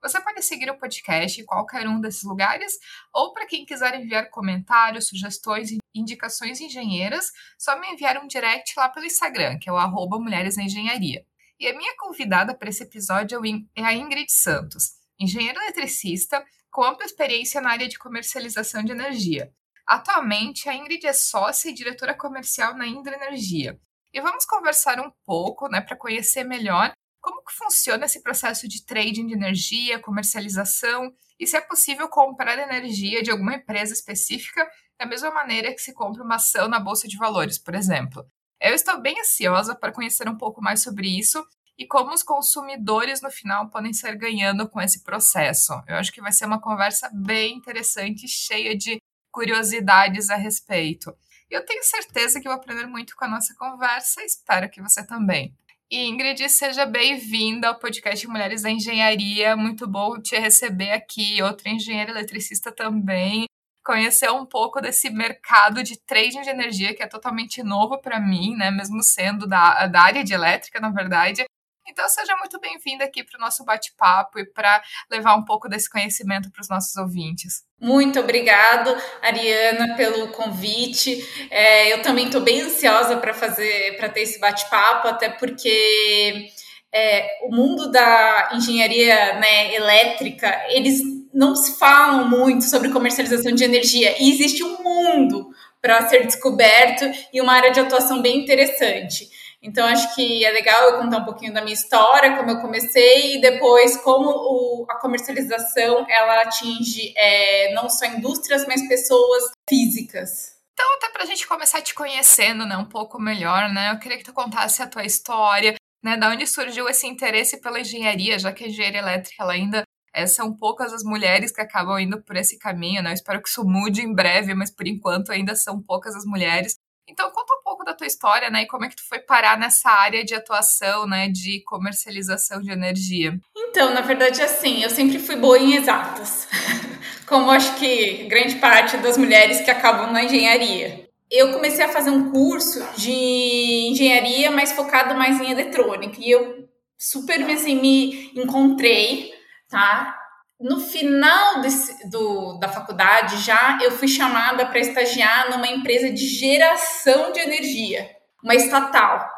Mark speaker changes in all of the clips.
Speaker 1: Você pode seguir o podcast em qualquer um desses lugares, ou para quem quiser enviar comentários, sugestões e indicações engenheiras, só me enviar um direct lá pelo Instagram, que é o arroba Mulheres na Engenharia. E a minha convidada para esse episódio é a Ingrid Santos, engenheira eletricista com ampla experiência na área de comercialização de energia. Atualmente, a Ingrid é sócia e diretora comercial na Indra Energia. E vamos conversar um pouco, né, para conhecer melhor como que funciona esse processo de trading de energia, comercialização e se é possível comprar energia de alguma empresa específica da mesma maneira que se compra uma ação na bolsa de valores, por exemplo. Eu estou bem ansiosa para conhecer um pouco mais sobre isso e como os consumidores no final podem ser ganhando com esse processo. Eu acho que vai ser uma conversa bem interessante, cheia de curiosidades a respeito. Eu tenho certeza que vou aprender muito com a nossa conversa e espero que você também. Ingrid, seja bem-vinda ao podcast Mulheres da Engenharia. Muito bom te receber aqui. Outra engenheira eletricista também. Conhecer um pouco desse mercado de trading de energia que é totalmente novo para mim, né? Mesmo sendo da, da área de elétrica, na verdade. Então, seja muito bem-vinda aqui para o nosso bate-papo e para levar um pouco desse conhecimento para os nossos ouvintes.
Speaker 2: Muito obrigado, Ariana, pelo convite. É, eu também estou bem ansiosa para fazer, para ter esse bate-papo, até porque é, o mundo da engenharia né, elétrica, eles não se falam muito sobre comercialização de energia e existe um mundo para ser descoberto e uma área de atuação bem interessante. Então, acho que é legal eu contar um pouquinho da minha história, como eu comecei, e depois como o, a comercialização ela atinge é, não só indústrias, mas pessoas físicas.
Speaker 1: Então, até para a gente começar te conhecendo né, um pouco melhor, né? Eu queria que tu contasse a tua história, né? Da onde surgiu esse interesse pela engenharia, já que a engenharia elétrica ela ainda é, são poucas as mulheres que acabam indo por esse caminho, né? Eu espero que isso mude em breve, mas por enquanto ainda são poucas as mulheres. Então conta um pouco da tua história, né, e como é que tu foi parar nessa área de atuação, né, de comercialização de energia.
Speaker 2: Então, na verdade, assim, eu sempre fui boa em exatas, como acho que grande parte das mulheres que acabam na engenharia. Eu comecei a fazer um curso de engenharia, mas focado mais em eletrônica, e eu super assim, me encontrei, tá? No final desse, do, da faculdade, já eu fui chamada para estagiar numa empresa de geração de energia, uma estatal.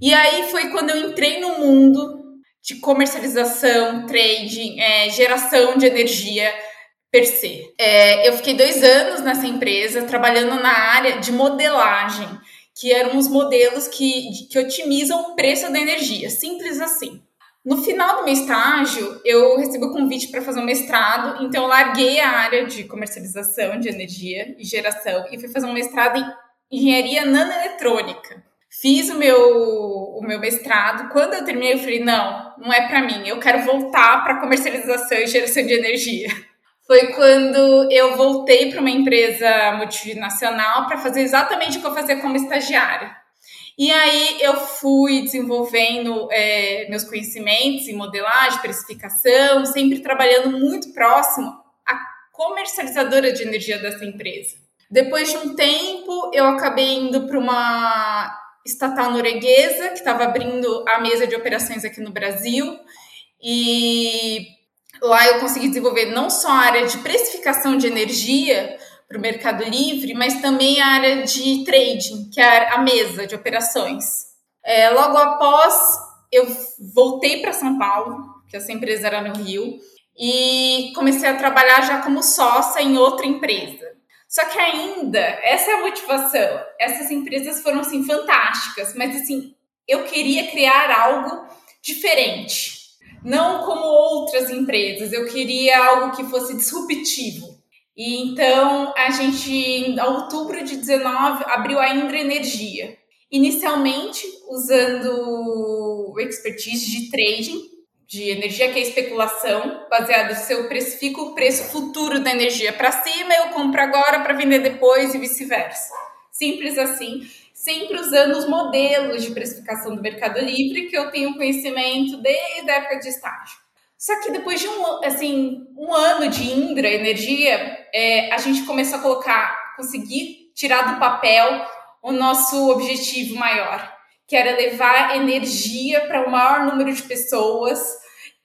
Speaker 2: E aí foi quando eu entrei no mundo de comercialização, trading, é, geração de energia per se. É, eu fiquei dois anos nessa empresa trabalhando na área de modelagem, que eram os modelos que, que otimizam o preço da energia, simples assim. No final do meu estágio, eu recebi o convite para fazer um mestrado, então eu larguei a área de comercialização de energia e geração e fui fazer um mestrado em engenharia nanoeletrônica. Fiz o meu, o meu mestrado. Quando eu terminei, eu falei: não, não é para mim, eu quero voltar para comercialização e geração de energia. Foi quando eu voltei para uma empresa multinacional para fazer exatamente o que eu fazia como estagiária e aí eu fui desenvolvendo é, meus conhecimentos em modelagem, precificação, sempre trabalhando muito próximo à comercializadora de energia dessa empresa. Depois de um tempo, eu acabei indo para uma estatal norueguesa que estava abrindo a mesa de operações aqui no Brasil. E lá eu consegui desenvolver não só a área de precificação de energia, para o Mercado Livre, mas também a área de trading, que é a mesa de operações. É, logo após, eu voltei para São Paulo, que essa empresa era no Rio, e comecei a trabalhar já como sócia em outra empresa. Só que ainda, essa é a motivação. Essas empresas foram assim fantásticas, mas assim, eu queria criar algo diferente. Não como outras empresas, eu queria algo que fosse disruptivo. E então a gente, em outubro de 19, abriu a Indra Energia. Inicialmente usando expertise de trading, de energia, que é especulação, baseado se eu precifico o preço futuro da energia para cima, eu compro agora para vender depois e vice-versa. Simples assim, sempre usando os modelos de precificação do Mercado Livre que eu tenho conhecimento desde a época de estágio. Só que depois de um, assim, um ano de Indra Energia, é, a gente começou a colocar, conseguir tirar do papel o nosso objetivo maior, que era levar energia para o maior número de pessoas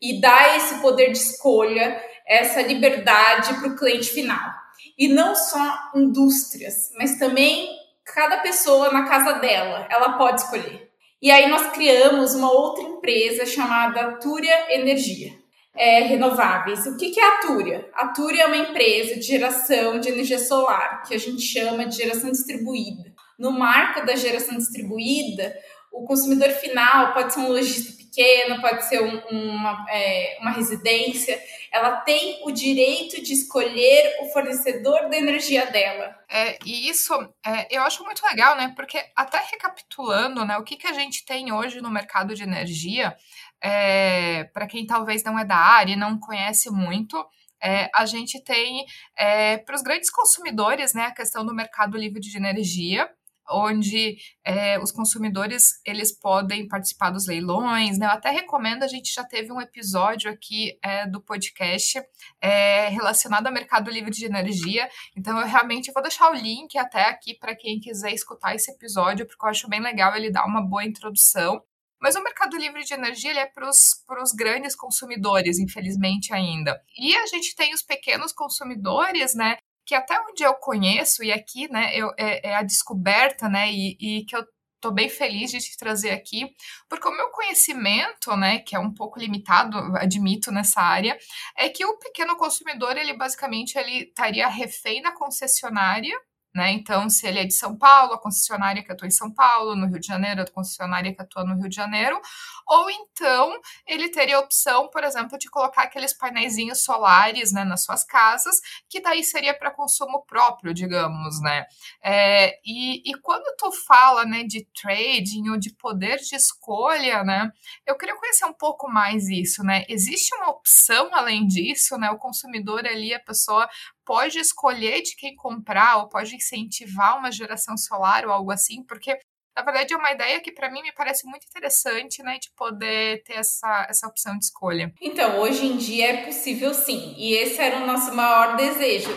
Speaker 2: e dar esse poder de escolha, essa liberdade para o cliente final. E não só indústrias, mas também cada pessoa na casa dela, ela pode escolher. E aí nós criamos uma outra empresa chamada Túria Energia. É, renováveis. O que, que é a Túria? A Túria é uma empresa de geração de energia solar, que a gente chama de geração distribuída. No marco da geração distribuída, o consumidor final pode ser um lojista pequeno, pode ser um, uma, é, uma residência, ela tem o direito de escolher o fornecedor da energia dela.
Speaker 1: É, e isso é, eu acho muito legal, né? Porque até recapitulando, né, o que, que a gente tem hoje no mercado de energia, é, para quem talvez não é da área e não conhece muito, é, a gente tem é, para os grandes consumidores né, a questão do mercado livre de energia, onde é, os consumidores eles podem participar dos leilões. Né? Eu até recomendo, a gente já teve um episódio aqui é, do podcast é, relacionado ao mercado livre de energia. Então eu realmente vou deixar o link até aqui para quem quiser escutar esse episódio, porque eu acho bem legal ele dar uma boa introdução. Mas o mercado livre de energia ele é para os grandes consumidores, infelizmente ainda. E a gente tem os pequenos consumidores, né? que até onde eu conheço, e aqui, né, eu, é, é a descoberta, né, e, e que eu tô bem feliz de te trazer aqui, porque o meu conhecimento, né, que é um pouco limitado, admito nessa área, é que o pequeno consumidor, ele basicamente ele estaria refém na concessionária, né? Então, se ele é de São Paulo, a concessionária que atua em São Paulo, no Rio de Janeiro, a concessionária que atua no Rio de Janeiro, ou então ele teria a opção, por exemplo, de colocar aqueles painéis solares né, nas suas casas, que daí seria para consumo próprio, digamos, né? É, e, e quando tu fala né, de trading ou de poder de escolha, né? Eu queria conhecer um pouco mais isso, né? Existe uma opção além disso, né? O consumidor ali, a pessoa pode escolher de quem comprar ou pode incentivar uma geração solar ou algo assim, porque na verdade é uma ideia que para mim me parece muito interessante, né, de poder ter essa, essa opção de escolha.
Speaker 2: Então, hoje em dia é possível sim, e esse era o nosso maior desejo.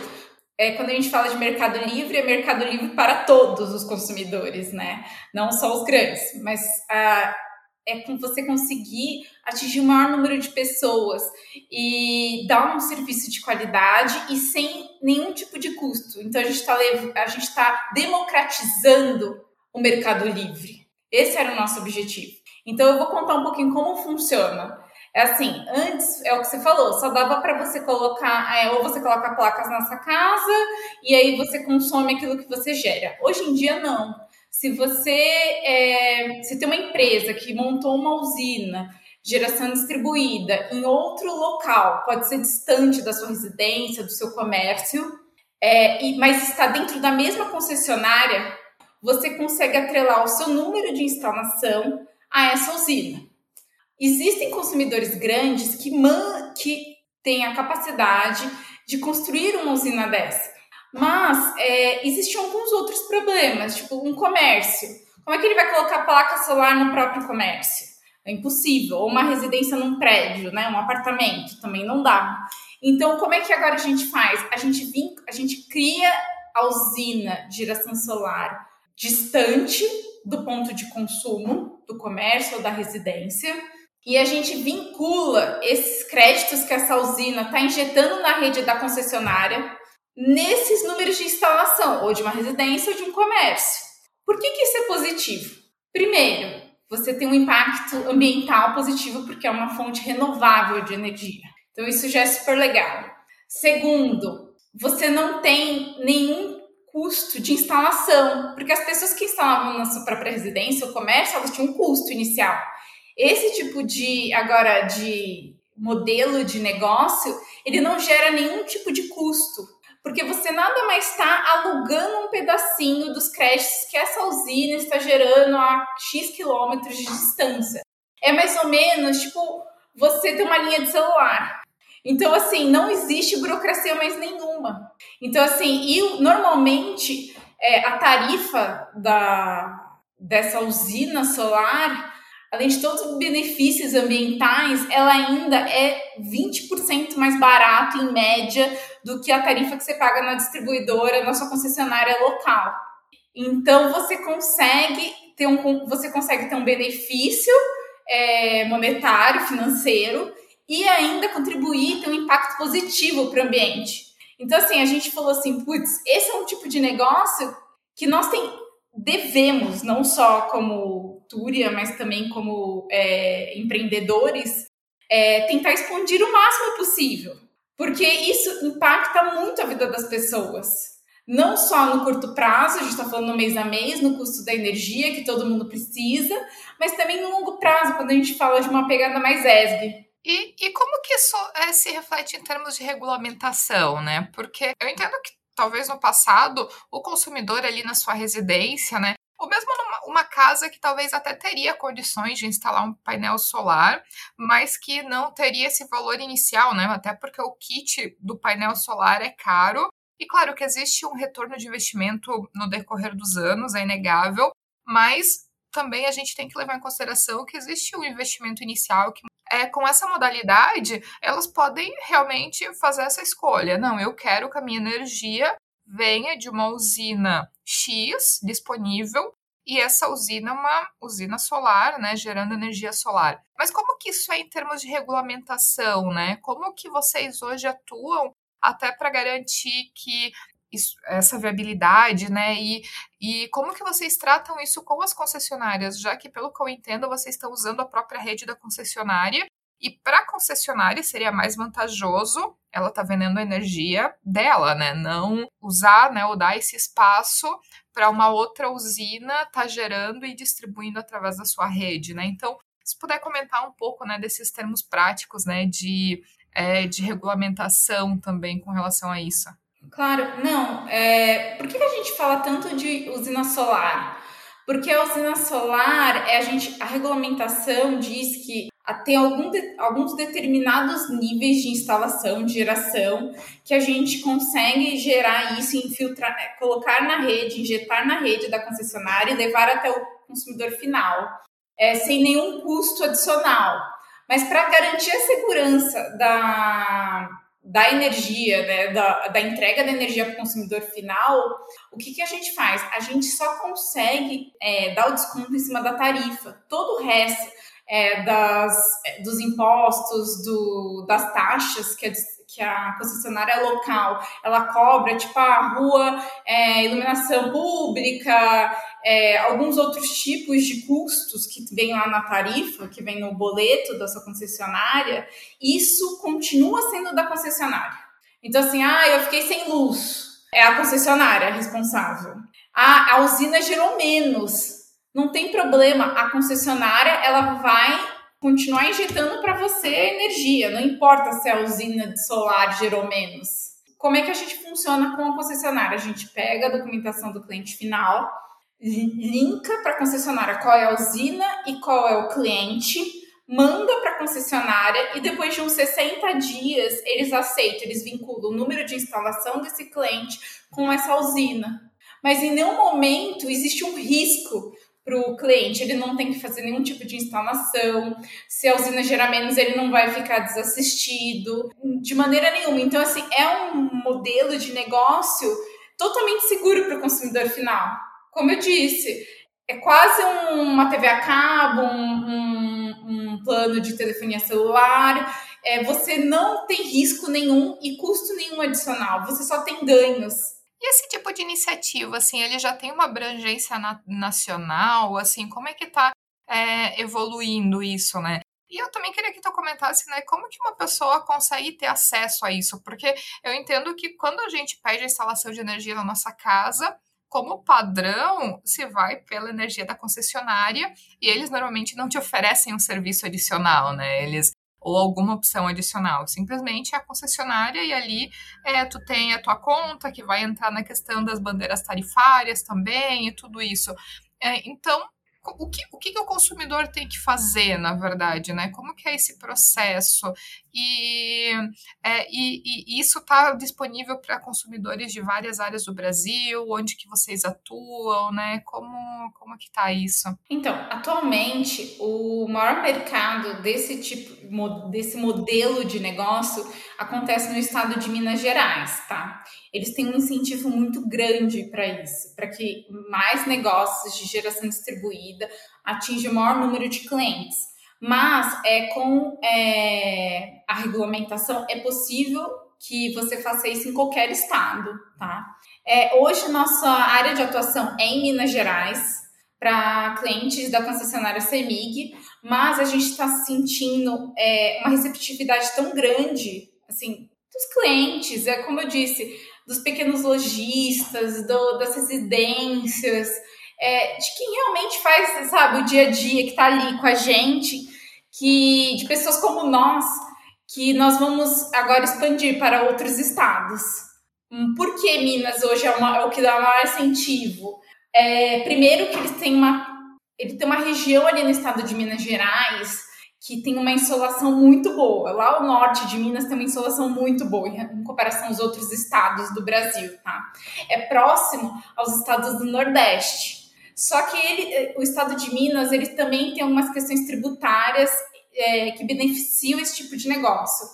Speaker 2: É, quando a gente fala de mercado livre, é mercado livre para todos os consumidores, né? Não só os grandes, mas a, é com você conseguir atingir o maior número de pessoas e dar um serviço de qualidade e sem nenhum tipo de custo. Então a gente está a gente tá democratizando o mercado livre. Esse era o nosso objetivo. Então eu vou contar um pouquinho como funciona. É assim, antes é o que você falou, só dava para você colocar, é, ou você coloca placas na sua casa e aí você consome aquilo que você gera. Hoje em dia não se você é, se tem uma empresa que montou uma usina geração distribuída em outro local, pode ser distante da sua residência, do seu comércio, é, e, mas está dentro da mesma concessionária, você consegue atrelar o seu número de instalação a essa usina. Existem consumidores grandes que, man, que têm a capacidade de construir uma usina dessa. Mas é, existiam alguns outros problemas, tipo um comércio. Como é que ele vai colocar placa solar no próprio comércio? É impossível. Ou uma residência num prédio, né? Um apartamento, também não dá. Então, como é que agora a gente faz? A gente, vin... a gente cria a usina de geração solar distante do ponto de consumo do comércio ou da residência e a gente vincula esses créditos que essa usina está injetando na rede da concessionária nesses números de instalação, ou de uma residência ou de um comércio. Por que, que isso é positivo? Primeiro, você tem um impacto ambiental positivo porque é uma fonte renovável de energia. Então, isso já é super legal. Segundo, você não tem nenhum custo de instalação, porque as pessoas que instalavam na sua própria residência ou comércio, elas tinham um custo inicial. Esse tipo de, agora, de modelo de negócio, ele não gera nenhum tipo de custo porque você nada mais está alugando um pedacinho dos créditos que essa usina está gerando a X quilômetros de distância. É mais ou menos tipo você ter uma linha de celular. Então, assim, não existe burocracia mais nenhuma. Então, assim, e normalmente é, a tarifa da, dessa usina solar, além de todos os benefícios ambientais, ela ainda é 20% mais barato, em média, do que a tarifa que você paga na distribuidora, na sua concessionária local. Então, você consegue ter um, você consegue ter um benefício é, monetário, financeiro, e ainda contribuir, ter um impacto positivo para o ambiente. Então, assim, a gente falou assim, putz, esse é um tipo de negócio que nós tem, devemos, não só como Túria, mas também como é, empreendedores, é, tentar expandir o máximo possível. Porque isso impacta muito a vida das pessoas. Não só no curto prazo, a gente está falando no mês a mês, no custo da energia que todo mundo precisa, mas também no longo prazo, quando a gente fala de uma pegada mais ESG.
Speaker 1: E, e como que isso é, se reflete em termos de regulamentação, né? Porque eu entendo que talvez no passado o consumidor ali na sua residência, né? Ou mesmo numa uma casa que talvez até teria condições de instalar um painel solar, mas que não teria esse valor inicial, né? Até porque o kit do painel solar é caro. E claro que existe um retorno de investimento no decorrer dos anos, é inegável, mas também a gente tem que levar em consideração que existe um investimento inicial que é, com essa modalidade, elas podem realmente fazer essa escolha. Não, eu quero que a minha energia venha de uma usina X disponível e essa usina é uma usina solar, né, gerando energia solar. Mas como que isso é em termos de regulamentação, né? Como que vocês hoje atuam até para garantir que isso, essa viabilidade, né? E, e como que vocês tratam isso com as concessionárias, já que, pelo que eu entendo, vocês estão usando a própria rede da concessionária e para a concessionária seria mais vantajoso ela tá vendendo a energia dela, né? Não usar, né, ou dar esse espaço para uma outra usina tá gerando e distribuindo através da sua rede, né? Então, se puder comentar um pouco, né, desses termos práticos, né, de, é, de regulamentação também com relação a isso.
Speaker 2: Claro, não. É, por que a gente fala tanto de usina solar? Porque a usina solar, é a, gente, a regulamentação diz que tem algum de, alguns determinados níveis de instalação, de geração, que a gente consegue gerar isso, infiltrar, é, colocar na rede, injetar na rede da concessionária e levar até o consumidor final, é, sem nenhum custo adicional. Mas para garantir a segurança da, da energia, né, da, da entrega da energia para o consumidor final, o que, que a gente faz? A gente só consegue é, dar o desconto em cima da tarifa. Todo o resto é, das, é, dos impostos, do, das taxas que a, que a concessionária local ela cobra, tipo a rua, é, iluminação pública, é, alguns outros tipos de custos que vem lá na tarifa, que vem no boleto da sua concessionária, isso continua sendo da concessionária. Então, assim, ah, eu fiquei sem luz. É a concessionária responsável. Ah, a usina gerou menos. Não tem problema, a concessionária ela vai continuar injetando para você energia, não importa se a usina de solar gerou menos. Como é que a gente funciona com a concessionária? A gente pega a documentação do cliente final, linka para a concessionária qual é a usina e qual é o cliente, manda para a concessionária e depois de uns 60 dias eles aceitam, eles vinculam o número de instalação desse cliente com essa usina. Mas em nenhum momento existe um risco para o cliente, ele não tem que fazer nenhum tipo de instalação. Se a usina gerar menos, ele não vai ficar desassistido de maneira nenhuma. Então, assim, é um modelo de negócio totalmente seguro para o consumidor final. Como eu disse, é quase um, uma TV a cabo, um, um, um plano de telefonia celular. É, você não tem risco nenhum e custo nenhum adicional. Você só tem ganhos.
Speaker 1: E esse tipo de iniciativa, assim, ele já tem uma abrangência na nacional, assim, como é que está é, evoluindo isso, né? E eu também queria que tu comentasse, né, como que uma pessoa consegue ter acesso a isso, porque eu entendo que quando a gente pede a instalação de energia na nossa casa, como padrão, se vai pela energia da concessionária e eles normalmente não te oferecem um serviço adicional, né? Eles ou alguma opção adicional. Simplesmente é a concessionária e ali é, tu tem a tua conta que vai entrar na questão das bandeiras tarifárias também e tudo isso. É, então, o que, o que o consumidor tem que fazer, na verdade, né? Como que é esse processo? E, é, e, e isso está disponível para consumidores de várias áreas do Brasil, onde que vocês atuam, né? Como, como que está isso?
Speaker 2: Então, atualmente, o maior mercado desse tipo, desse modelo de negócio acontece no estado de Minas Gerais, tá? Eles têm um incentivo muito grande para isso, para que mais negócios de geração distribuída atinjam o maior número de clientes. Mas é com é, a regulamentação é possível que você faça isso em qualquer estado, tá? É, hoje nossa área de atuação é em Minas Gerais para clientes da concessionária Semig, mas a gente está sentindo é, uma receptividade tão grande, assim, dos clientes, é como eu disse, dos pequenos lojistas, do, das residências, é, de quem realmente faz, sabe, o dia a dia, que está ali com a gente, que de pessoas como nós, que nós vamos agora expandir para outros estados. Por que Minas hoje é, uma, é o que dá maior incentivo? É, primeiro que eles têm uma, ele tem uma região ali no estado de Minas Gerais que tem uma insolação muito boa. Lá o norte de Minas tem uma insolação muito boa em comparação aos outros estados do Brasil, tá? É próximo aos estados do Nordeste. Só que ele, o estado de Minas, ele também tem algumas questões tributárias é, que beneficiam esse tipo de negócio.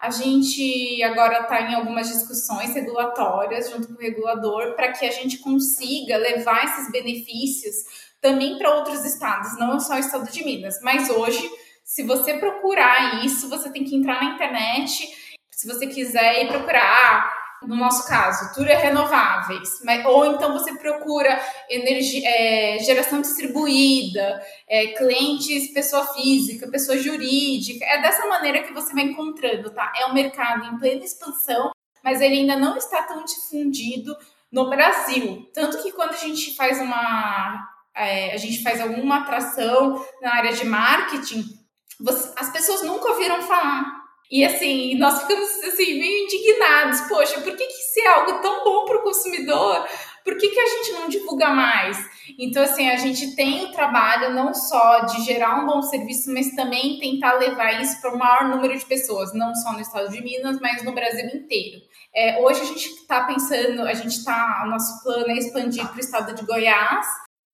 Speaker 2: A gente agora está em algumas discussões regulatórias junto com o regulador para que a gente consiga levar esses benefícios também para outros estados, não só o estado de Minas. Mas hoje se você procurar isso, você tem que entrar na internet. Se você quiser ir procurar, no nosso caso, Tura Renováveis, mas, ou então você procura energia, é, geração distribuída, é, clientes, pessoa física, pessoa jurídica. É dessa maneira que você vai encontrando, tá? É um mercado em plena expansão, mas ele ainda não está tão difundido no Brasil. Tanto que quando a gente faz uma. É, a gente faz alguma atração na área de marketing, você, as pessoas nunca ouviram falar. E assim, nós ficamos assim, meio indignados. Poxa, por que, que se é algo tão bom para o consumidor, por que, que a gente não divulga mais? Então, assim, a gente tem o trabalho não só de gerar um bom serviço, mas também tentar levar isso para o maior número de pessoas, não só no estado de Minas, mas no Brasil inteiro. É, hoje a gente está pensando, a gente está, o nosso plano é expandir para o estado de Goiás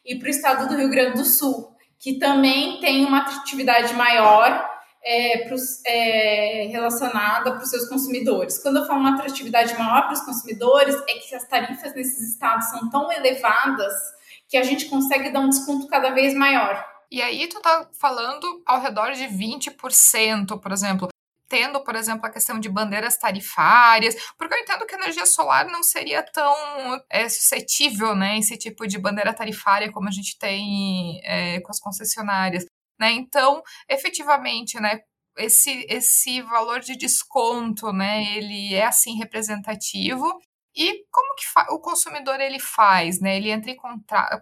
Speaker 2: e para o estado do Rio Grande do Sul que também tem uma atratividade maior é, pros, é, relacionada para os seus consumidores. Quando eu falo uma atratividade maior para os consumidores, é que as tarifas nesses estados são tão elevadas que a gente consegue dar um desconto cada vez maior.
Speaker 1: E aí tu tá falando ao redor de 20%, por exemplo tendo, por exemplo, a questão de bandeiras tarifárias, porque eu entendo que a energia solar não seria tão é, suscetível, né, esse tipo de bandeira tarifária como a gente tem é, com as concessionárias, né, então, efetivamente, né, esse, esse valor de desconto, né, ele é, assim, representativo, e como que o consumidor ele faz, né? Ele entra em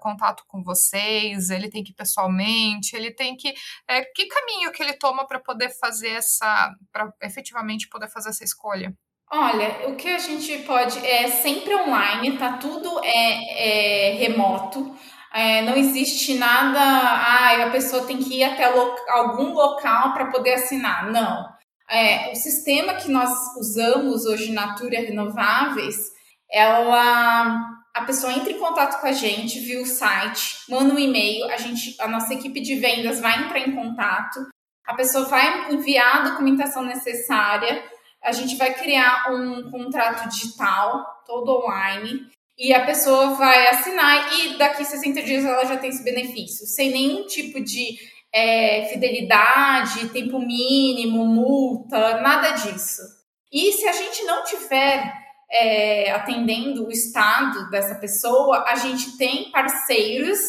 Speaker 1: contato com vocês, ele tem que ir pessoalmente, ele tem que é, que caminho que ele toma para poder fazer essa, para efetivamente poder fazer essa escolha?
Speaker 2: Olha, o que a gente pode é sempre online, tá? Tudo é, é remoto. É, não existe nada, ah, a pessoa tem que ir até lo algum local para poder assinar. Não. É, o sistema que nós usamos hoje na Túria Renováveis ela a pessoa entra em contato com a gente, viu o site, manda um e-mail, a gente, a nossa equipe de vendas vai entrar em contato, a pessoa vai enviar a documentação necessária, a gente vai criar um contrato digital, todo online, e a pessoa vai assinar e daqui 60 dias ela já tem esse benefício, sem nenhum tipo de é, fidelidade, tempo mínimo, multa, nada disso. E se a gente não tiver é, atendendo o estado dessa pessoa, a gente tem parceiros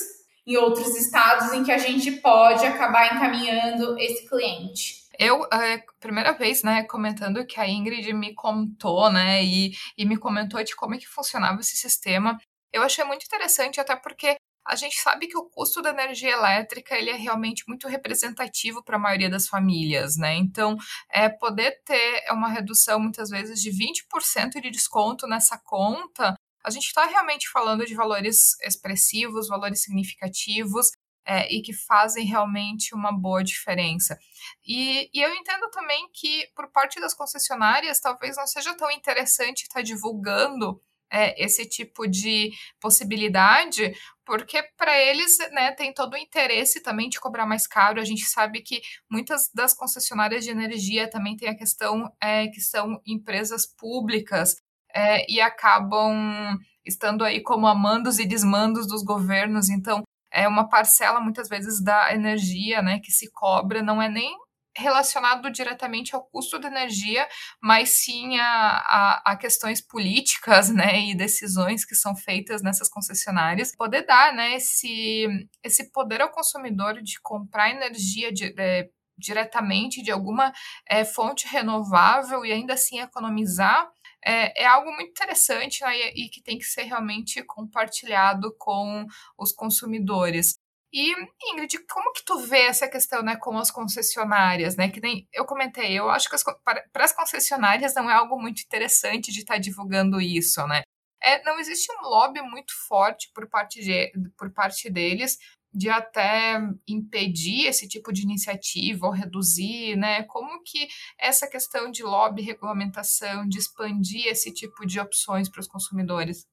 Speaker 2: em outros estados em que a gente pode acabar encaminhando esse cliente.
Speaker 1: Eu, é, primeira vez, né, comentando que a Ingrid me contou, né, e, e me comentou de como é que funcionava esse sistema. Eu achei muito interessante, até porque a gente sabe que o custo da energia elétrica ele é realmente muito representativo para a maioria das famílias, né? Então, é, poder ter uma redução muitas vezes de 20% de desconto nessa conta, a gente está realmente falando de valores expressivos, valores significativos. é, e que fazem realmente uma boa diferença. E, e, eu entendo também que, por parte das concessionárias, talvez não seja tão interessante estar divulgando é, esse tipo de possibilidade, porque para eles né, tem todo o interesse também de cobrar mais caro. A gente sabe que muitas das concessionárias de energia também tem a questão é, que são empresas públicas é, e acabam estando aí como amandos e desmandos dos governos. Então, é uma parcela muitas vezes da energia né, que se cobra, não é nem relacionado diretamente ao custo da energia, mas sim a, a, a, questões políticas, né, e decisões que são feitas nessas concessionárias, poder dar, né, esse, esse poder ao consumidor de comprar energia de, é, diretamente de alguma é, fonte renovável e ainda assim economizar, é, é algo muito interessante né, e, e que tem que ser realmente compartilhado com os consumidores. E, Ingrid, como que tu vê essa questão, né, com as concessionárias, né, que nem eu comentei, eu acho que as, para, para as concessionárias não é algo muito interessante de estar tá divulgando isso, né. É, não existe um lobby muito forte por parte, de, por parte deles de até impedir esse tipo de iniciativa ou reduzir, né? Como que essa questão de lobby, regulamentação, de expandir esse tipo de opções para os consumidores?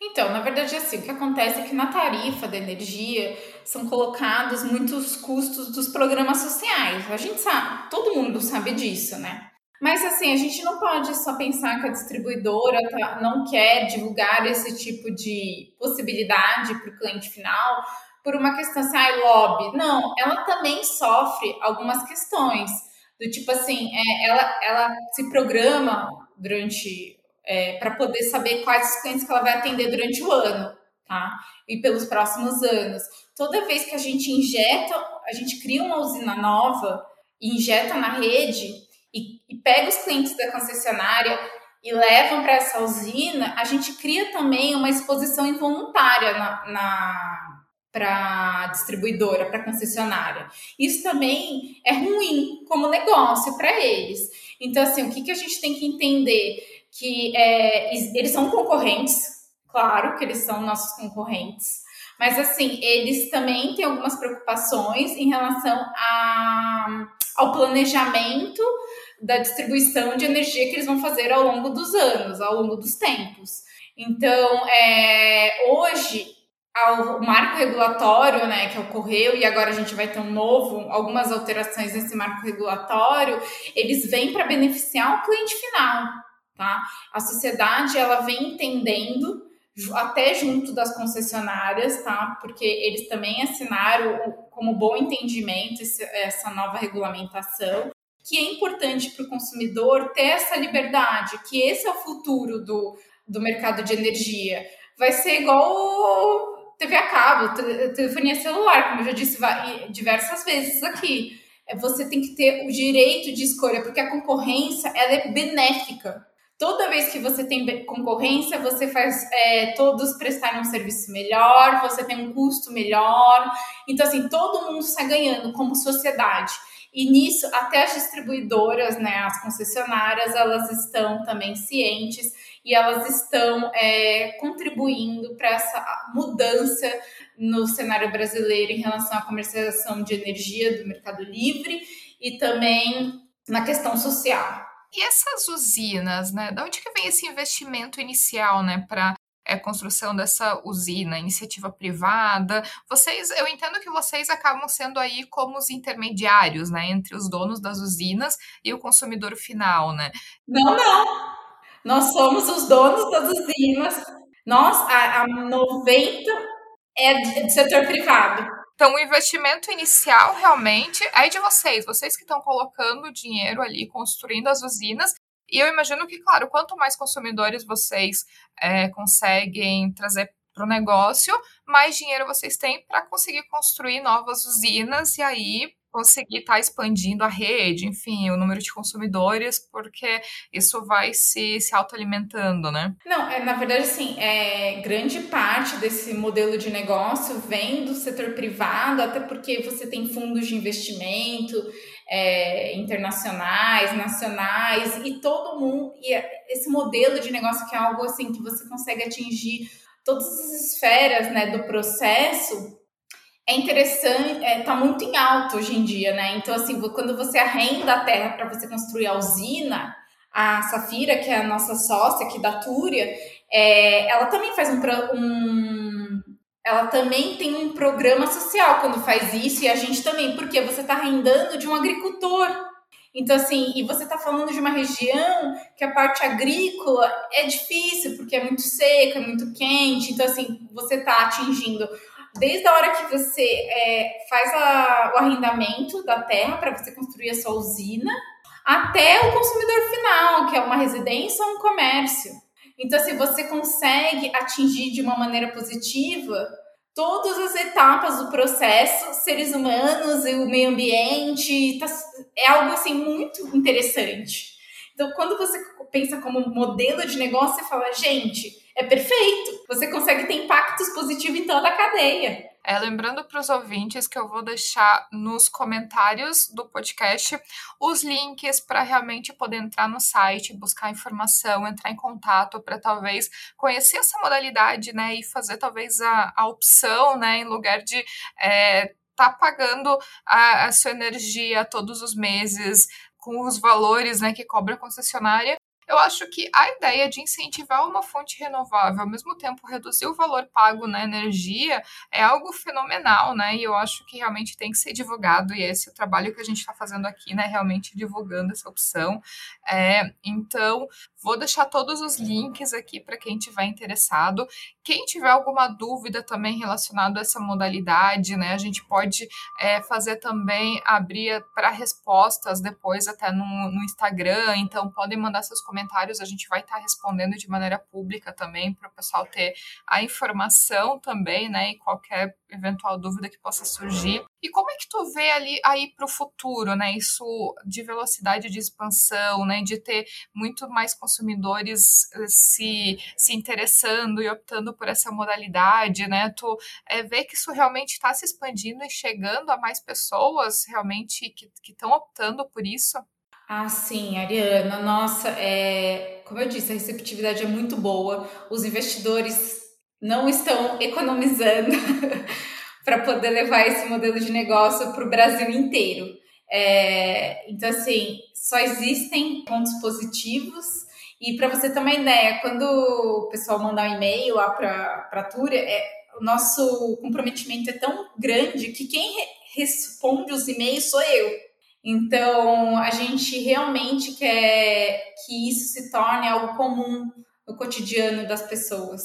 Speaker 2: Então, na verdade, assim, o que acontece é que na tarifa da energia são colocados muitos custos dos programas sociais. A gente sabe, todo mundo sabe disso, né? Mas assim, a gente não pode só pensar que a distribuidora tá, não quer divulgar esse tipo de possibilidade para o cliente final por uma questão assim, ah, lobby. Não, ela também sofre algumas questões. Do tipo assim, é, ela, ela se programa durante é, para poder saber quais os clientes que ela vai atender durante o ano, tá? E pelos próximos anos. Toda vez que a gente injeta, a gente cria uma usina nova e injeta na rede e, e pega os clientes da concessionária e levam para essa usina, a gente cria também uma exposição involuntária na, na para distribuidora, para concessionária. Isso também é ruim como negócio para eles. Então, assim, o que, que a gente tem que entender? Que é, eles são concorrentes, claro que eles são nossos concorrentes, mas assim, eles também têm algumas preocupações em relação a, ao planejamento da distribuição de energia que eles vão fazer ao longo dos anos, ao longo dos tempos. Então, é, hoje, o marco regulatório, né, que ocorreu e agora a gente vai ter um novo, algumas alterações nesse marco regulatório, eles vêm para beneficiar o cliente final tá? A sociedade ela vem entendendo até junto das concessionárias, tá? Porque eles também assinaram como bom entendimento essa nova regulamentação, que é importante para o consumidor ter essa liberdade, que esse é o futuro do, do mercado de energia. Vai ser igual TV a cabo, telefonia celular, como eu já disse diversas vezes aqui. É, você tem que ter o direito de escolha, porque a concorrência ela é benéfica Toda vez que você tem concorrência, você faz é, todos prestarem um serviço melhor, você tem um custo melhor. Então, assim, todo mundo está ganhando como sociedade. E nisso, até as distribuidoras, né, as concessionárias, elas estão também cientes e elas estão é, contribuindo para essa mudança no cenário brasileiro em relação à comercialização de energia do mercado livre e também na questão social.
Speaker 1: E essas usinas, né? Da onde que vem esse investimento inicial, né, para é, construção dessa usina, iniciativa privada? Vocês, eu entendo que vocês acabam sendo aí como os intermediários, né, entre os donos das usinas e o consumidor final, né?
Speaker 2: Não, não. Nós somos os donos das usinas. Nós, a, a 90 é do setor privado.
Speaker 1: Então, o investimento inicial realmente é de vocês, vocês que estão colocando dinheiro ali, construindo as usinas. E eu imagino que, claro, quanto mais consumidores vocês é, conseguem trazer para o negócio, mais dinheiro vocês têm para conseguir construir novas usinas e aí conseguir estar tá expandindo a rede, enfim, o número de consumidores, porque isso vai se, se autoalimentando, né?
Speaker 2: Não, é, na verdade, assim, é, grande parte desse modelo de negócio vem do setor privado, até porque você tem fundos de investimento é, internacionais, nacionais, e todo mundo, e é, esse modelo de negócio que é algo assim que você consegue atingir todas as esferas né, do processo é interessante, é, tá muito em alto hoje em dia, né? Então, assim, quando você arrenda a terra para você construir a usina, a Safira, que é a nossa sócia aqui da Túria, é, ela também faz um, um, ela também tem um programa social quando faz isso, e a gente também, porque você está arrendando de um agricultor. Então, assim, e você está falando de uma região que a parte agrícola é difícil, porque é muito seca, é muito quente. Então, assim, você está atingindo desde a hora que você é, faz a, o arrendamento da terra para você construir a sua usina, até o consumidor final, que é uma residência ou um comércio. Então, assim, você consegue atingir de uma maneira positiva todas as etapas do processo, seres humanos e o meio ambiente, tá, é algo assim muito interessante. Então, quando você pensa como modelo de negócio, você fala, gente, é perfeito. Você consegue ter impactos positivos em toda a cadeia.
Speaker 1: É, lembrando para os ouvintes que eu vou deixar nos comentários do podcast os links para realmente poder entrar no site, buscar informação, entrar em contato para talvez conhecer essa modalidade, né, e fazer talvez a, a opção, né, em lugar de é, tá pagando a, a sua energia todos os meses com os valores né, que cobra a concessionária, eu acho que a ideia de incentivar uma fonte renovável, ao mesmo tempo reduzir o valor pago na energia, é algo fenomenal, né? E eu acho que realmente tem que ser divulgado, e esse é o trabalho que a gente está fazendo aqui, né? Realmente divulgando essa opção. É, então, Vou deixar todos os links aqui para quem tiver interessado. Quem tiver alguma dúvida também relacionada a essa modalidade, né? A gente pode é, fazer também abrir para respostas depois até no, no, Instagram. Então podem mandar seus comentários, a gente vai estar tá respondendo de maneira pública também para o pessoal ter a informação também, né? E qualquer eventual dúvida que possa surgir. E como é que tu vê ali aí para o futuro, né? Isso de velocidade de expansão, né? De ter muito mais consumidores eh, se, se interessando e optando por essa modalidade, né? Tu é, vê que isso realmente está se expandindo e chegando a mais pessoas realmente que estão optando por isso?
Speaker 2: Ah, sim, Ariana. Nossa, é, como eu disse, a receptividade é muito boa. Os investidores não estão economizando para poder levar esse modelo de negócio para o Brasil inteiro. É, então, assim, só existem pontos positivos. E para você ter uma ideia, quando o pessoal mandar um e-mail lá para a Túria, é, o nosso comprometimento é tão grande que quem re responde os e-mails sou eu. Então, a gente realmente quer que isso se torne algo comum no cotidiano das pessoas.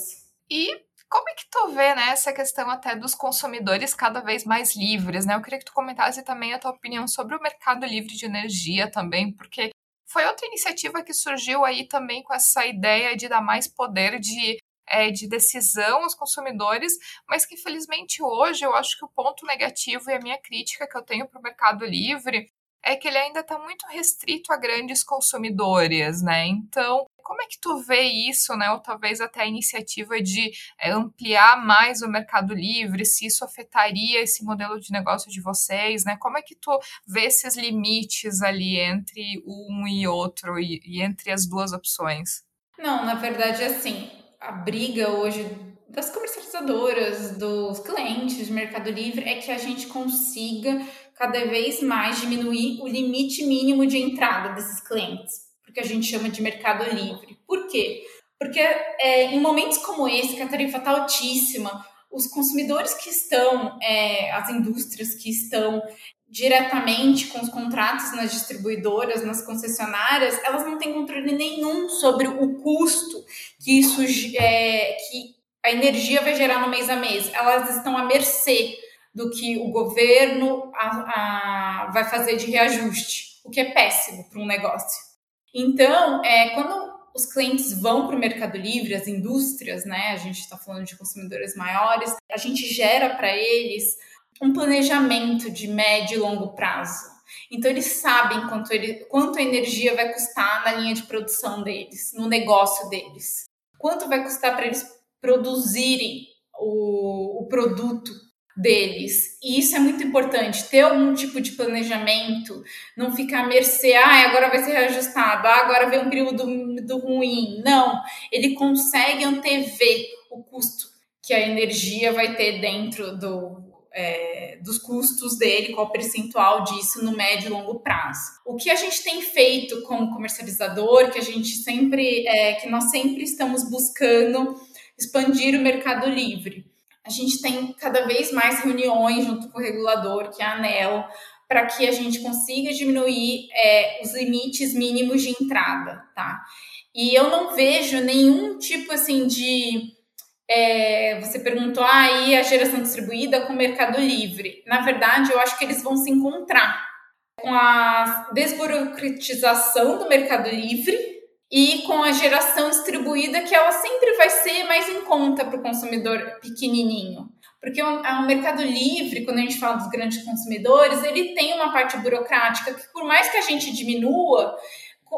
Speaker 1: E como é que tu vê né, essa questão até dos consumidores cada vez mais livres? Né? Eu queria que tu comentasse também a tua opinião sobre o mercado livre de energia também, porque foi outra iniciativa que surgiu aí também com essa ideia de dar mais poder de, é, de decisão aos consumidores, mas que infelizmente hoje eu acho que o ponto negativo e a minha crítica que eu tenho para o mercado livre é que ele ainda está muito restrito a grandes consumidores, né? Então, como é que tu vê isso, né? Ou talvez até a iniciativa de é, ampliar mais o mercado livre, se isso afetaria esse modelo de negócio de vocês, né? Como é que tu vê esses limites ali entre um e outro e, e entre as duas opções?
Speaker 2: Não, na verdade, assim, a briga hoje das comercializadoras, dos clientes de Mercado Livre é que a gente consiga cada vez mais diminuir o limite mínimo de entrada desses clientes, porque a gente chama de mercado livre. Por quê? Porque é, em momentos como esse, que a tarifa está altíssima, os consumidores que estão, é, as indústrias que estão diretamente com os contratos nas distribuidoras, nas concessionárias, elas não têm controle nenhum sobre o custo que isso é, que a energia vai gerar no mês a mês. Elas estão à mercê do que o governo a, a, vai fazer de reajuste, o que é péssimo para um negócio. Então, é, quando os clientes vão para o Mercado Livre, as indústrias, né? A gente está falando de consumidores maiores, a gente gera para eles um planejamento de médio e longo prazo. Então eles sabem quanto, ele, quanto energia vai custar na linha de produção deles, no negócio deles. Quanto vai custar para eles produzirem o, o produto deles. E isso é muito importante, ter algum tipo de planejamento, não ficar à mercê, ah, agora vai ser reajustado, ah, agora vem um período do ruim. Não, ele consegue antever o custo que a energia vai ter dentro do é, dos custos dele, qual percentual disso no médio e longo prazo. O que a gente tem feito como comercializador, que a gente sempre, é, que nós sempre estamos buscando expandir o mercado livre. A gente tem cada vez mais reuniões junto com o regulador, que é a ANEL, para que a gente consiga diminuir é, os limites mínimos de entrada, tá? E eu não vejo nenhum tipo assim de é, você perguntou aí ah, a geração distribuída com o Mercado Livre. Na verdade, eu acho que eles vão se encontrar com a desburocratização do Mercado Livre e com a geração distribuída, que ela sempre vai ser mais em conta para o consumidor pequenininho. Porque o, o Mercado Livre, quando a gente fala dos grandes consumidores, ele tem uma parte burocrática que, por mais que a gente diminua,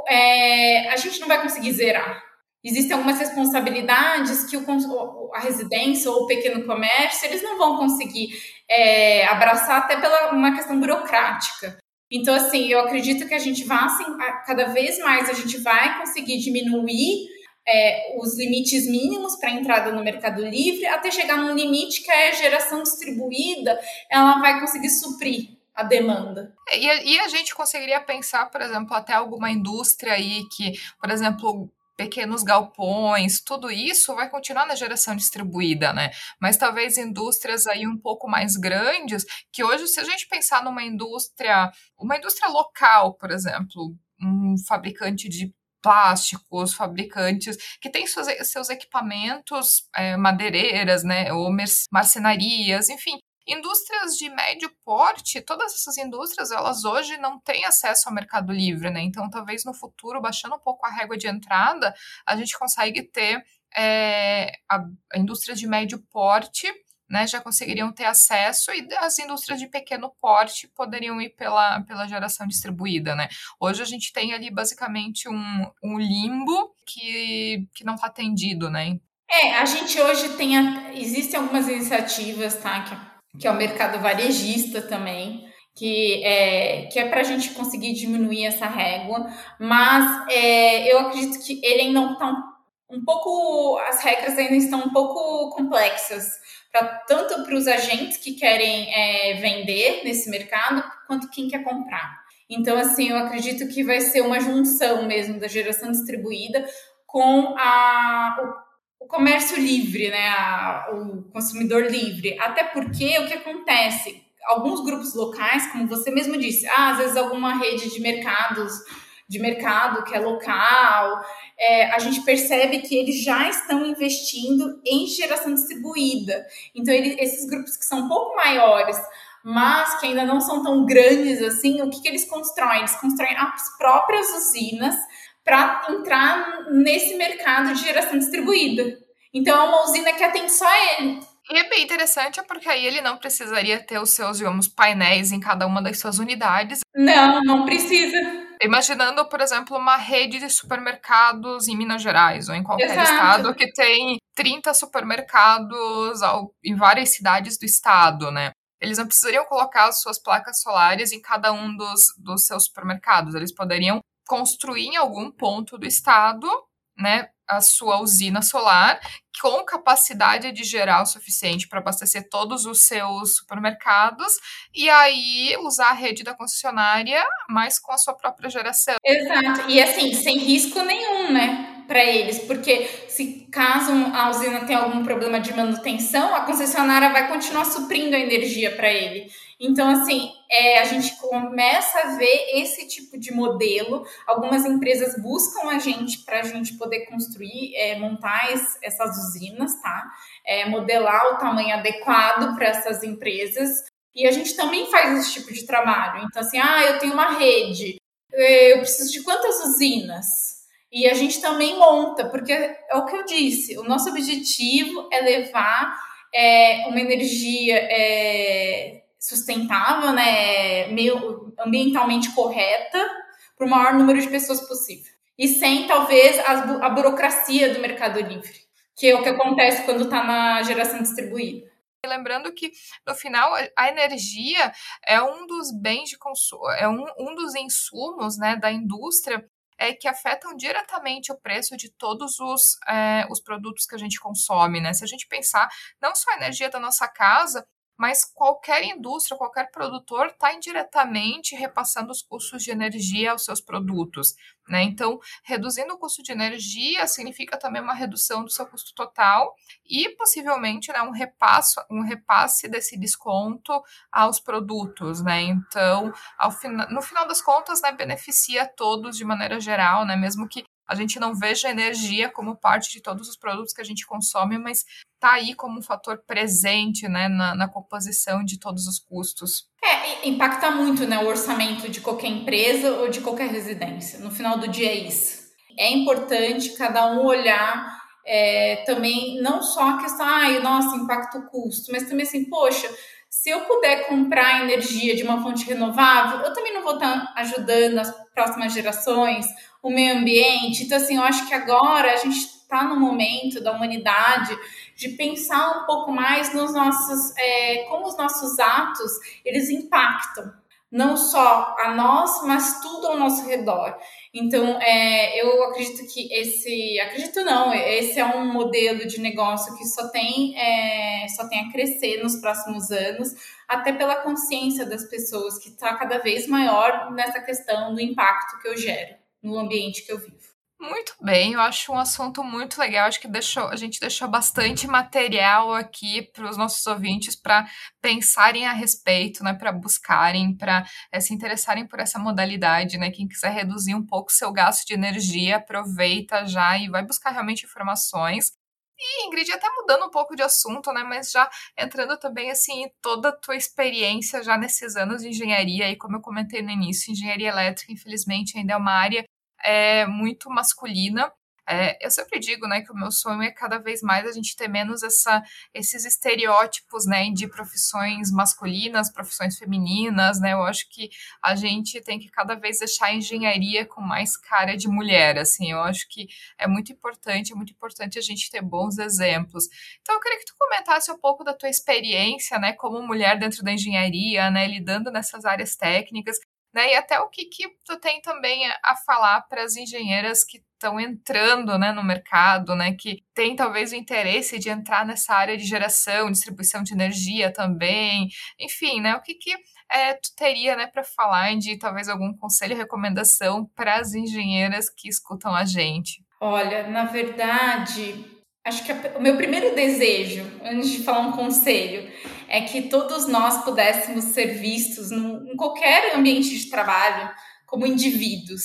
Speaker 2: é, a gente não vai conseguir zerar existem algumas responsabilidades que o, a residência ou o pequeno comércio eles não vão conseguir é, abraçar até pela uma questão burocrática. Então, assim, eu acredito que a gente vai, assim, cada vez mais a gente vai conseguir diminuir é, os limites mínimos para entrada no Mercado Livre até chegar num limite que a geração distribuída ela vai conseguir suprir a demanda.
Speaker 1: E, e a gente conseguiria pensar, por exemplo, até alguma indústria aí que, por exemplo, pequenos galpões, tudo isso vai continuar na geração distribuída, né? Mas talvez indústrias aí um pouco mais grandes, que hoje, se a gente pensar numa indústria, uma indústria local, por exemplo, um fabricante de plásticos, fabricantes que têm seus, seus equipamentos, é, madeireiras, né, ou marcenarias, enfim, Indústrias de médio porte, todas essas indústrias, elas hoje não têm acesso ao mercado livre, né? Então, talvez no futuro, baixando um pouco a régua de entrada, a gente consegue ter é, a, a indústria de médio porte, né, já conseguiriam ter acesso e as indústrias de pequeno porte poderiam ir pela, pela geração distribuída, né? Hoje a gente tem ali basicamente um, um limbo que, que não está atendido, né?
Speaker 2: É, a gente hoje tem, a, existem algumas iniciativas, tá, que que é o mercado varejista também, que é, que é para a gente conseguir diminuir essa régua, mas é, eu acredito que ele ainda está um, um pouco, as regras ainda estão um pouco complexas, pra, tanto para os agentes que querem é, vender nesse mercado, quanto quem quer comprar. Então, assim, eu acredito que vai ser uma junção mesmo da geração distribuída com a, o comércio livre, né, a, o consumidor livre. Até porque o que acontece? Alguns grupos locais, como você mesmo disse, ah, às vezes alguma rede de mercados, de mercado que é local, é, a gente percebe que eles já estão investindo em geração distribuída. Então, ele, esses grupos que são um pouco maiores, mas que ainda não são tão grandes assim, o que, que eles constroem? Eles constroem as próprias usinas para entrar nesse mercado de geração distribuída. Então é uma usina que atende só ele.
Speaker 1: E é bem interessante porque aí ele não precisaria ter os seus, digamos, painéis em cada uma das suas unidades.
Speaker 2: Não, não precisa.
Speaker 1: Imaginando, por exemplo, uma rede de supermercados em Minas Gerais ou em qualquer Exato. estado que tem 30 supermercados em várias cidades do estado, né? Eles não precisariam colocar as suas placas solares em cada um dos, dos seus supermercados. Eles poderiam construir em algum ponto do estado, né, a sua usina solar com capacidade de gerar o suficiente para abastecer todos os seus supermercados e aí usar a rede da concessionária, mas com a sua própria geração.
Speaker 2: Exato. E assim, sem risco nenhum, né? Para eles, porque se caso a usina tem algum problema de manutenção, a concessionária vai continuar suprindo a energia para ele. Então, assim, é, a gente começa a ver esse tipo de modelo. Algumas empresas buscam a gente para a gente poder construir, é, montar es, essas usinas, tá? É, modelar o tamanho adequado para essas empresas. E a gente também faz esse tipo de trabalho. Então, assim, ah, eu tenho uma rede, é, eu preciso de quantas usinas? E a gente também monta, porque é o que eu disse, o nosso objetivo é levar é, uma energia é, sustentável, né, meio ambientalmente correta para o maior número de pessoas possível. E sem, talvez, a, a burocracia do mercado livre, que é o que acontece quando está na geração distribuída.
Speaker 1: Lembrando que, no final, a energia é um dos bens de consumo, é um, um dos insumos né, da indústria é, que afetam diretamente o preço de todos os, é, os produtos que a gente consome. Né? Se a gente pensar não só a energia da nossa casa, mas qualquer indústria, qualquer produtor está indiretamente repassando os custos de energia aos seus produtos. Né? Então, reduzindo o custo de energia significa também uma redução do seu custo total e possivelmente né, um, repasso, um repasse desse desconto aos produtos. Né? Então, ao no final das contas, né, beneficia todos de maneira geral, né? mesmo que a gente não veja energia como parte de todos os produtos que a gente consome, mas está aí como um fator presente né, na, na, composição de todos os custos.
Speaker 2: É, impacta muito né, o orçamento de qualquer empresa ou de qualquer residência. No final do dia é isso. É importante cada um olhar é, também, não só a questão, ai, nossa, impacta o custo, mas também assim, poxa, se eu puder comprar energia de uma fonte renovável, eu também não vou estar ajudando as próximas gerações, o meio ambiente. Então, assim, eu acho que agora a gente está no momento da humanidade de pensar um pouco mais nos nossos, é, como os nossos atos eles impactam não só a nós, mas tudo ao nosso redor. Então, é, eu acredito que esse, acredito não, esse é um modelo de negócio que só tem, é, só tem a crescer nos próximos anos, até pela consciência das pessoas que está cada vez maior nessa questão do impacto que eu gero no ambiente que eu vivo.
Speaker 1: Muito bem, eu acho um assunto muito legal. Acho que deixou, a gente deixou bastante material aqui para os nossos ouvintes para pensarem a respeito, né, para buscarem, para é, se interessarem por essa modalidade, né? Quem quiser reduzir um pouco seu gasto de energia, aproveita já e vai buscar realmente informações. E, Ingrid, até mudando um pouco de assunto, né? Mas já entrando também, assim, toda a tua experiência já nesses anos de engenharia, e como eu comentei no início, engenharia elétrica, infelizmente, ainda é uma área é muito masculina. É, eu sempre digo, né, que o meu sonho é cada vez mais a gente ter menos essa, esses estereótipos, né, de profissões masculinas, profissões femininas, né, eu acho que a gente tem que cada vez deixar a engenharia com mais cara de mulher, assim, eu acho que é muito importante, é muito importante a gente ter bons exemplos. Então, eu queria que tu comentasse um pouco da tua experiência, né, como mulher dentro da engenharia, né, lidando nessas áreas técnicas, né? E até o que, que tu tem também a falar para as engenheiras que estão entrando né, no mercado, né, que tem talvez o interesse de entrar nessa área de geração, distribuição de energia também, enfim, né, o que, que é, tu teria né, para falar de talvez algum conselho, recomendação para as engenheiras que escutam a gente?
Speaker 2: Olha, na verdade, acho que o meu primeiro desejo, antes de falar um conselho, é que todos nós pudéssemos ser vistos num, em qualquer ambiente de trabalho como indivíduos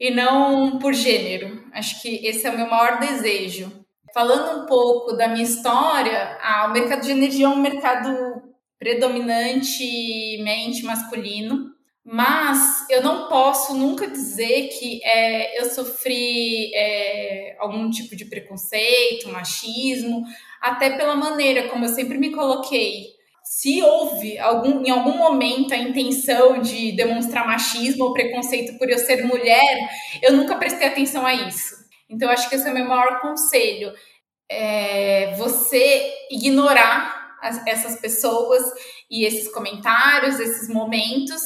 Speaker 2: e não por gênero. Acho que esse é o meu maior desejo. Falando um pouco da minha história, ah, o mercado de energia é um mercado predominantemente masculino, mas eu não posso nunca dizer que é, eu sofri é, algum tipo de preconceito, machismo, até pela maneira como eu sempre me coloquei se houve algum, em algum momento a intenção de demonstrar machismo ou preconceito por eu ser mulher, eu nunca prestei atenção a isso. Então, acho que esse é o meu maior conselho. É você ignorar as, essas pessoas e esses comentários, esses momentos,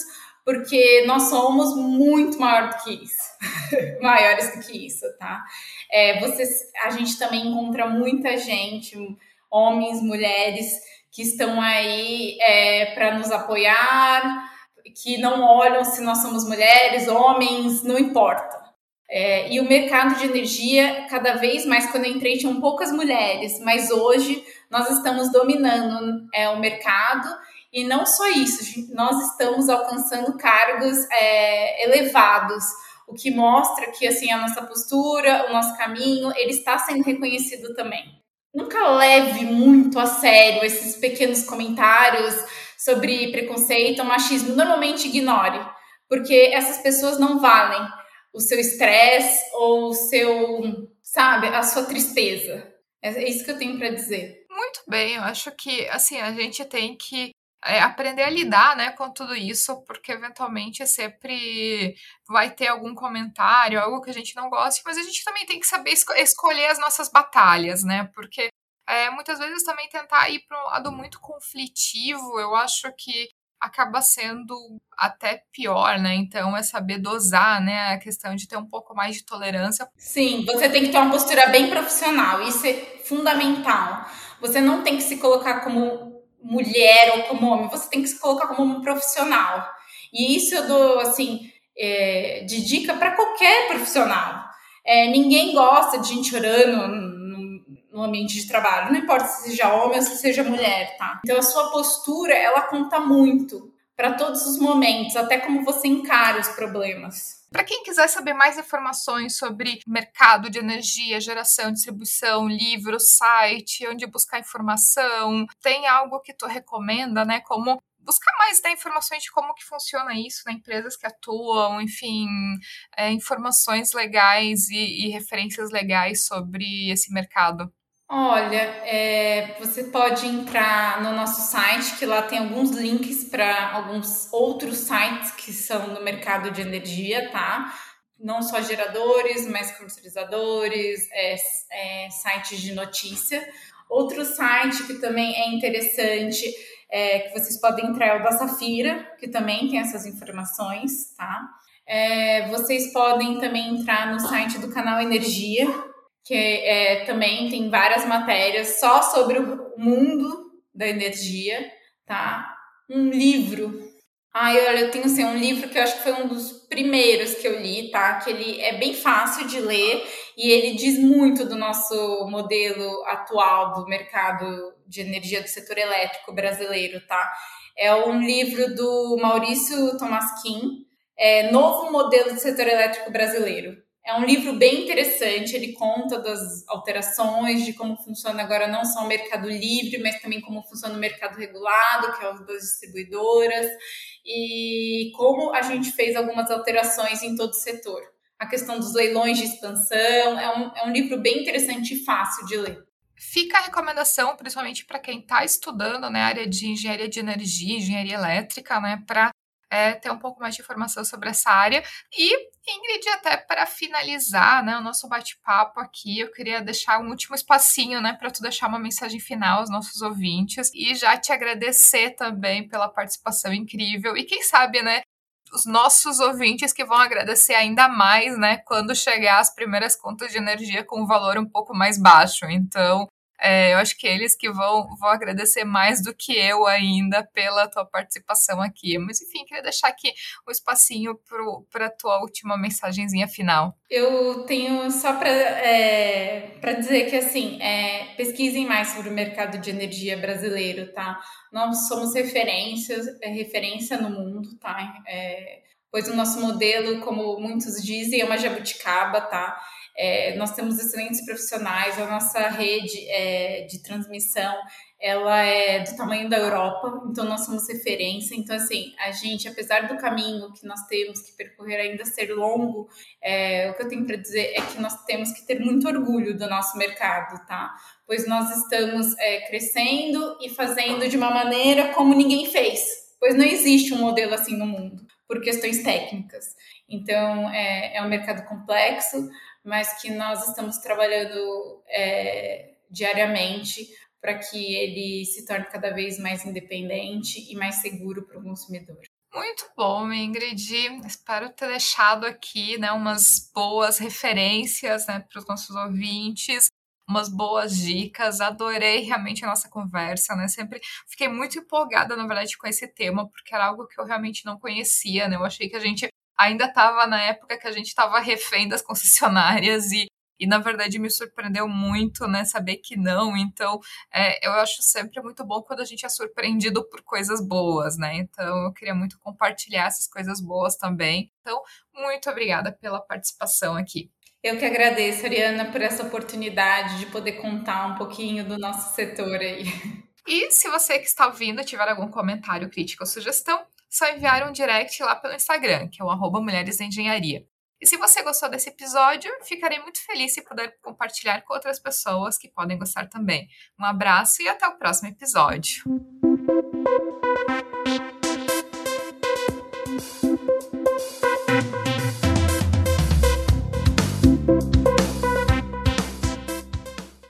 Speaker 2: porque nós somos muito maior do que isso, maiores do que isso, tá? É, vocês, a gente também encontra muita gente, homens, mulheres, que estão aí é, para nos apoiar, que não olham se nós somos mulheres, homens, não importa. É, e o mercado de energia, cada vez mais, quando eu entrei, tinham poucas mulheres, mas hoje nós estamos dominando é, o mercado e não só isso, nós estamos alcançando cargos é, elevados, o que mostra que assim a nossa postura, o nosso caminho, ele está sendo reconhecido também nunca leve muito a sério esses pequenos comentários sobre preconceito machismo. Normalmente ignore, porque essas pessoas não valem o seu estresse ou o seu, sabe, a sua tristeza. É isso que eu tenho para dizer.
Speaker 1: Muito bem, eu acho que assim a gente tem que é, aprender a lidar né, com tudo isso, porque eventualmente sempre vai ter algum comentário, algo que a gente não goste, mas a gente também tem que saber esco escolher as nossas batalhas, né? Porque é, muitas vezes também tentar ir para um lado muito conflitivo, eu acho que acaba sendo até pior, né? Então é saber dosar, né? A questão de ter um pouco mais de tolerância.
Speaker 2: Sim, você tem que ter uma postura bem profissional, isso é fundamental. Você não tem que se colocar como mulher ou como homem, você tem que se colocar como um profissional. E isso eu dou, assim, é, de dica para qualquer profissional. É, ninguém gosta de gente orando no, no, ambiente de trabalho, não importa se seja homem ou se seja mulher, tá? Então a sua postura, ela conta muito para todos os momentos, até como você encara os problemas.
Speaker 1: Para quem quiser saber mais informações sobre mercado de energia, geração, distribuição, livro, site, onde buscar informação, tem algo que tu recomenda, né? Como buscar mais né, informações de como que funciona isso, né, empresas que atuam, enfim, é, informações legais e, e, referências legais sobre esse mercado.
Speaker 2: Olha, é, você pode entrar no nosso site, que lá tem alguns links para alguns outros sites que são no mercado de energia, tá? Não só geradores, mas comercializadores, é, é, sites de notícia. Outro site que também é interessante, é, que vocês podem entrar, é o da Safira, que também tem essas informações, tá? É, vocês podem também entrar no site do canal Energia, que é, também tem várias matérias só sobre o mundo da energia, tá? Um livro. Ai, olha, eu tenho assim, um livro que eu acho que foi um dos primeiros que eu li, tá? Que ele é bem fácil de ler e ele diz muito do nosso modelo atual do mercado de energia do setor elétrico brasileiro, tá? É um livro do Maurício Tomasquim, é Novo Modelo do Setor Elétrico Brasileiro. É um livro bem interessante, ele conta das alterações, de como funciona agora não só o mercado livre, mas também como funciona o mercado regulado, que é o das distribuidoras, e como a gente fez algumas alterações em todo o setor. A questão dos leilões de expansão, é um, é um livro bem interessante e fácil de ler.
Speaker 1: Fica a recomendação, principalmente para quem está estudando né, área de engenharia de energia, engenharia elétrica, né, para é, ter um pouco mais de informação sobre essa área. E, Ingrid, até para finalizar né, o nosso bate-papo aqui, eu queria deixar um último espacinho né, para tu deixar uma mensagem final aos nossos ouvintes e já te agradecer também pela participação incrível. E quem sabe, né? Os nossos ouvintes que vão agradecer ainda mais, né, quando chegar as primeiras contas de energia com um valor um pouco mais baixo. Então, é, eu acho que eles que vão, vão agradecer mais do que eu ainda pela tua participação aqui. Mas enfim, queria deixar aqui um espacinho para a tua última mensagenzinha final.
Speaker 2: Eu tenho só para é, dizer que assim, é, pesquisem mais sobre o mercado de energia brasileiro, tá? Nós somos referências, é, referência no mundo, tá? É, pois o nosso modelo, como muitos dizem, é uma jabuticaba, tá? É, nós temos excelentes profissionais, a nossa rede é, de transmissão ela é do tamanho da Europa, então nós somos referência. Então, assim, a gente, apesar do caminho que nós temos que percorrer ainda ser longo, é, o que eu tenho para dizer é que nós temos que ter muito orgulho do nosso mercado, tá? Pois nós estamos é, crescendo e fazendo de uma maneira como ninguém fez, pois não existe um modelo assim no mundo, por questões técnicas. Então, é, é um mercado complexo, mas que nós estamos trabalhando é, diariamente para que ele se torne cada vez mais independente e mais seguro para o consumidor.
Speaker 1: Muito bom, Ingrid. Espero ter deixado aqui né, umas boas referências né, para os nossos ouvintes, umas boas dicas. Adorei realmente a nossa conversa, né? Sempre fiquei muito empolgada, na verdade, com esse tema, porque era algo que eu realmente não conhecia, né? Eu achei que a gente ainda estava na época que a gente estava refém das concessionárias e, e na verdade me surpreendeu muito, né, saber que não. Então, é, eu acho sempre muito bom quando a gente é surpreendido por coisas boas, né? Então, eu queria muito compartilhar essas coisas boas também. Então, muito obrigada pela participação aqui.
Speaker 2: Eu que agradeço, Ariana, por essa oportunidade de poder contar um pouquinho do nosso setor aí.
Speaker 1: E se você que está ouvindo tiver algum comentário, crítica ou sugestão, só enviar um direct lá pelo Instagram, que é o arroba Mulheres da Engenharia. E se você gostou desse episódio, ficarei muito feliz se puder compartilhar com outras pessoas que podem gostar também. Um abraço e até o próximo episódio.